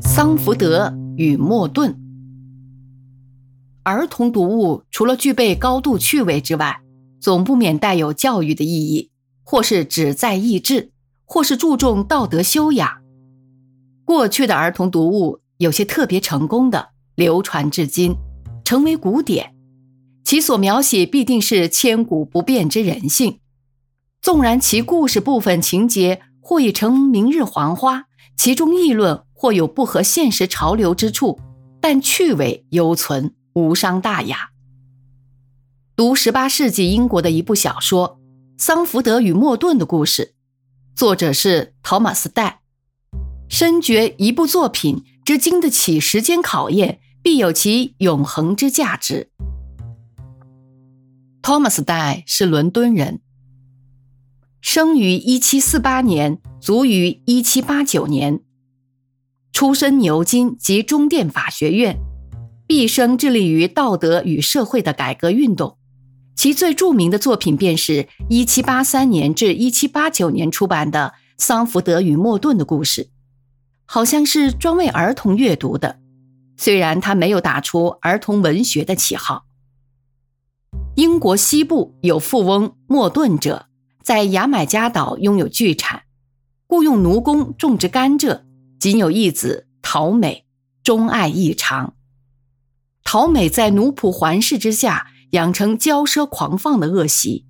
桑福德与莫顿。儿童读物除了具备高度趣味之外，总不免带有教育的意义，或是旨在益智，或是注重道德修养。过去的儿童读物有些特别成功的，流传至今，成为古典。其所描写必定是千古不变之人性。纵然其故事部分情节或已成明日黄花，其中议论或有不合现实潮流之处，但趣味犹存。无伤大雅。读十八世纪英国的一部小说《桑福德与莫顿的故事》，作者是陶马斯戴，深觉一部作品之经得起时间考验，必有其永恒之价值。托马斯戴是伦敦人，生于一七四八年，卒于一七八九年，出身牛津及中殿法学院。毕生致力于道德与社会的改革运动，其最著名的作品便是1783年至1789年出版的《桑福德与莫顿的故事》，好像是专为儿童阅读的。虽然他没有打出儿童文学的旗号。英国西部有富翁莫顿者，在牙买加岛拥有巨产，雇佣奴工种植甘蔗，仅有一子陶美，钟爱异常。陶美在奴仆环视之下，养成骄奢狂放的恶习，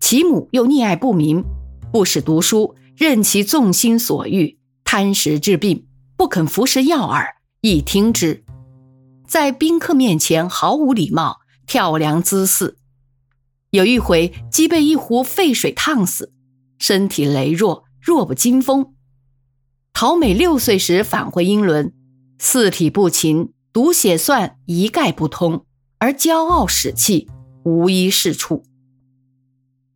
其母又溺爱不明，不使读书，任其纵心所欲，贪食致病，不肯服食药饵，亦听之。在宾客面前毫无礼貌，跳梁滋肆。有一回，即被一壶沸水烫死，身体羸弱，弱不禁风。陶美六岁时返回英伦，四体不勤。读写算一概不通，而骄傲使气，无一是处。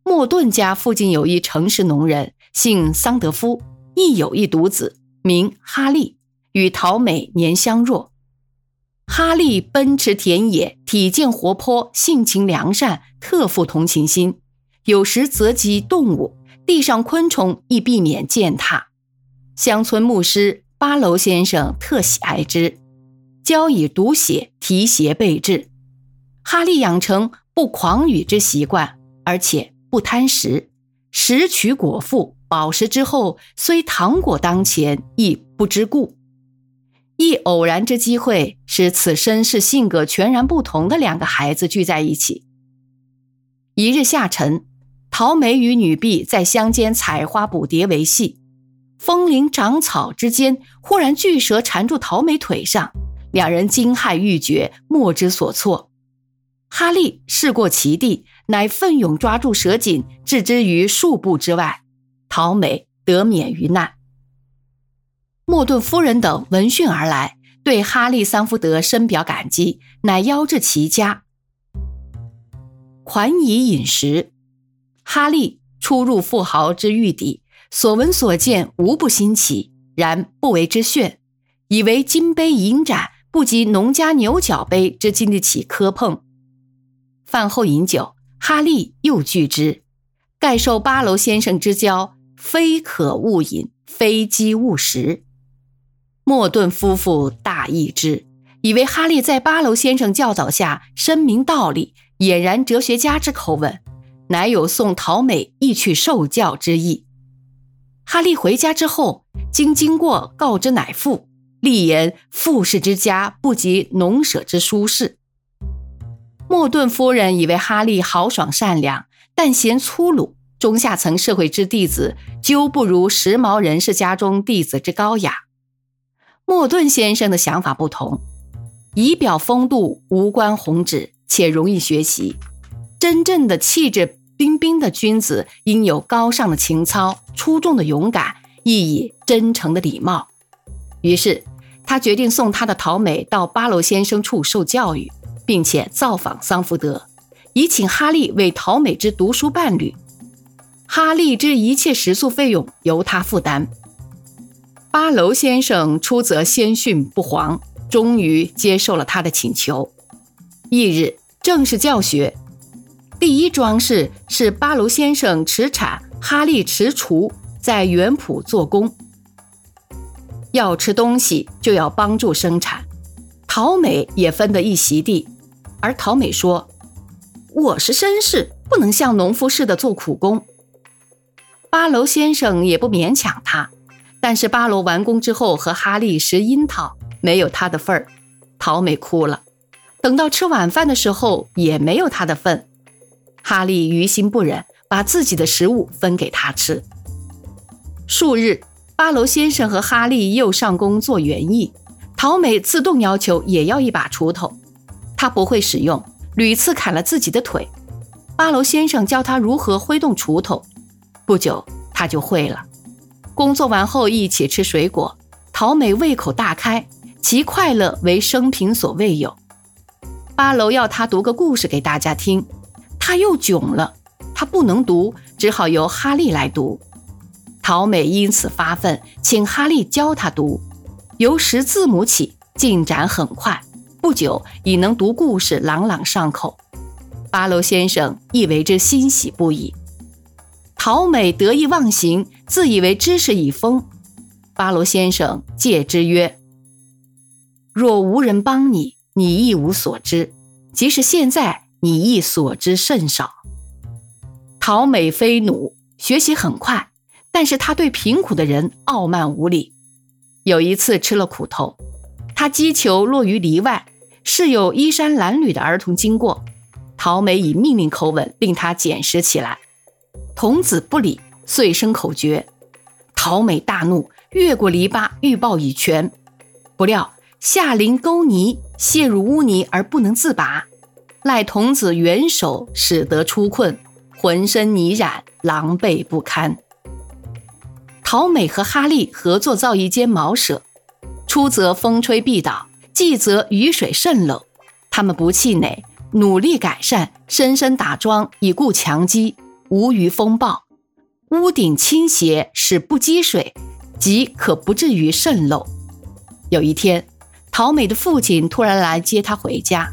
莫顿家附近有一城市农人，姓桑德夫，亦有一独子，名哈利，与陶美年相若。哈利奔驰田野，体健活泼，性情良善，特富同情心。有时择及动物，地上昆虫亦避免践踏。乡村牧师八楼先生特喜爱之。教以读写、提携备至，哈利养成不狂语之习惯，而且不贪食，食取果腹，饱食之后，虽糖果当前，亦不知故。一偶然之机会，使此身世性格全然不同的两个孩子聚在一起。一日下晨，陶美与女婢在乡间采花捕蝶为戏，枫林长草之间，忽然巨蛇缠住陶美腿上。两人惊骇欲绝，莫之所措。哈利试过其地，乃奋勇抓住蛇颈，置之于数步之外。陶美得免于难。莫顿夫人等闻讯而来，对哈利·桑福德深表感激，乃邀至其家，款以饮食。哈利初入富豪之玉邸，所闻所见无不新奇，然不为之炫，以为金杯银盏。不及农家牛角杯之经得起磕碰。饭后饮酒，哈利又拒之，盖受八楼先生之教，非可勿饮，非饥勿食。莫顿夫妇大异之，以为哈利在八楼先生教导下深明道理，俨然哲学家之口吻，乃有送陶美一去受教之意。哈利回家之后，经经过告知乃父。立言富士之家不及农舍之舒适。莫顿夫人以为哈利豪爽善良，但嫌粗鲁，中下层社会之弟子究不如时髦人士家中弟子之高雅。莫顿先生的想法不同，仪表风度无关宏旨，且容易学习。真正的气质彬彬的君子，应有高尚的情操、出众的勇敢，亦以真诚的礼貌。于是。他决定送他的陶美到巴楼先生处受教育，并且造访桑福德，以请哈利为陶美之读书伴侣。哈利之一切食宿费用由他负担。巴楼先生出则先训不遑，终于接受了他的请求。翌日正式教学，第一桩事是巴楼先生持铲，哈利持锄，在园圃做工。要吃东西就要帮助生产。陶美也分得一席地，而陶美说：“我是绅士，不能像农夫似的做苦工。”八楼先生也不勉强他，但是八楼完工之后和哈利拾樱桃，没有他的份儿。陶美哭了。等到吃晚饭的时候，也没有他的份。哈利于心不忍，把自己的食物分给他吃。数日，八楼先生和哈利又上工做园艺，陶美自动要求也要一把锄头。他不会使用，屡次砍了自己的腿。八楼先生教他如何挥动锄头，不久他就会了。工作完后一起吃水果，陶美胃口大开，其快乐为生平所未有。八楼要他读个故事给大家听，他又囧了，他不能读，只好由哈利来读。陶美因此发愤，请哈利教他读。由识字母起，进展很快，不久已能读故事，朗朗上口。巴罗先生亦为之欣喜不已。陶美得意忘形，自以为知识已丰。巴罗先生戒之曰：“若无人帮你。”你一无所知，即使现在你亦所知甚少。陶美非弩，学习很快，但是他对贫苦的人傲慢无礼。有一次吃了苦头，他击球落于篱外，是有衣衫褴褛的儿童经过，陶美以命令口吻令他捡拾起来。童子不理，遂生口诀。陶美大怒，越过篱笆欲报一拳，不料。下临沟泥，陷入污泥而不能自拔，赖童子援手，使得出困，浑身泥染，狼狈不堪。陶美和哈利合作造一间茅舍，出则风吹必倒，进则雨水渗漏，他们不气馁，努力改善，深深打桩以固墙基，无虞风暴。屋顶倾斜，使不积水，即可不至于渗漏。有一天。陶美的父亲突然来接她回家，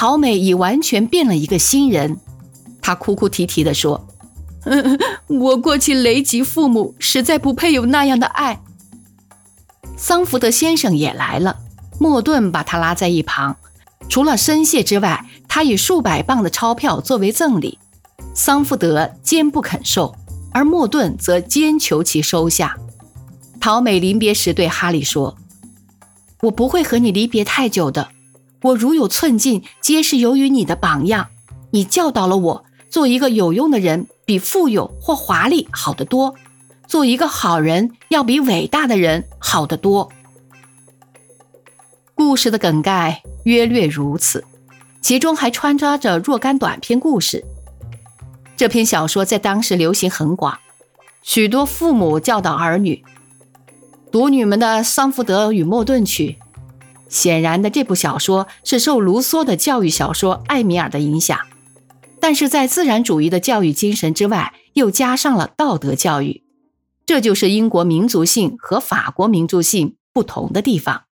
陶美已完全变了一个新人。她哭哭啼啼地说：“ 我过去雷及父母，实在不配有那样的爱。”桑福德先生也来了，莫顿把他拉在一旁，除了深谢之外，他以数百磅的钞票作为赠礼。桑福德坚不肯收，而莫顿则坚求其收下。陶美临别时对哈利说。我不会和你离别太久的。我如有寸进，皆是由于你的榜样。你教导了我，做一个有用的人，比富有或华丽好得多；做一个好人，要比伟大的人好得多。故事的梗概约略如此，其中还穿插着若干短篇故事。这篇小说在当时流行很广，许多父母教导儿女。读女们的《桑福德与莫顿曲》，显然的，这部小说是受卢梭的教育小说《艾米尔》的影响，但是在自然主义的教育精神之外，又加上了道德教育，这就是英国民族性和法国民族性不同的地方。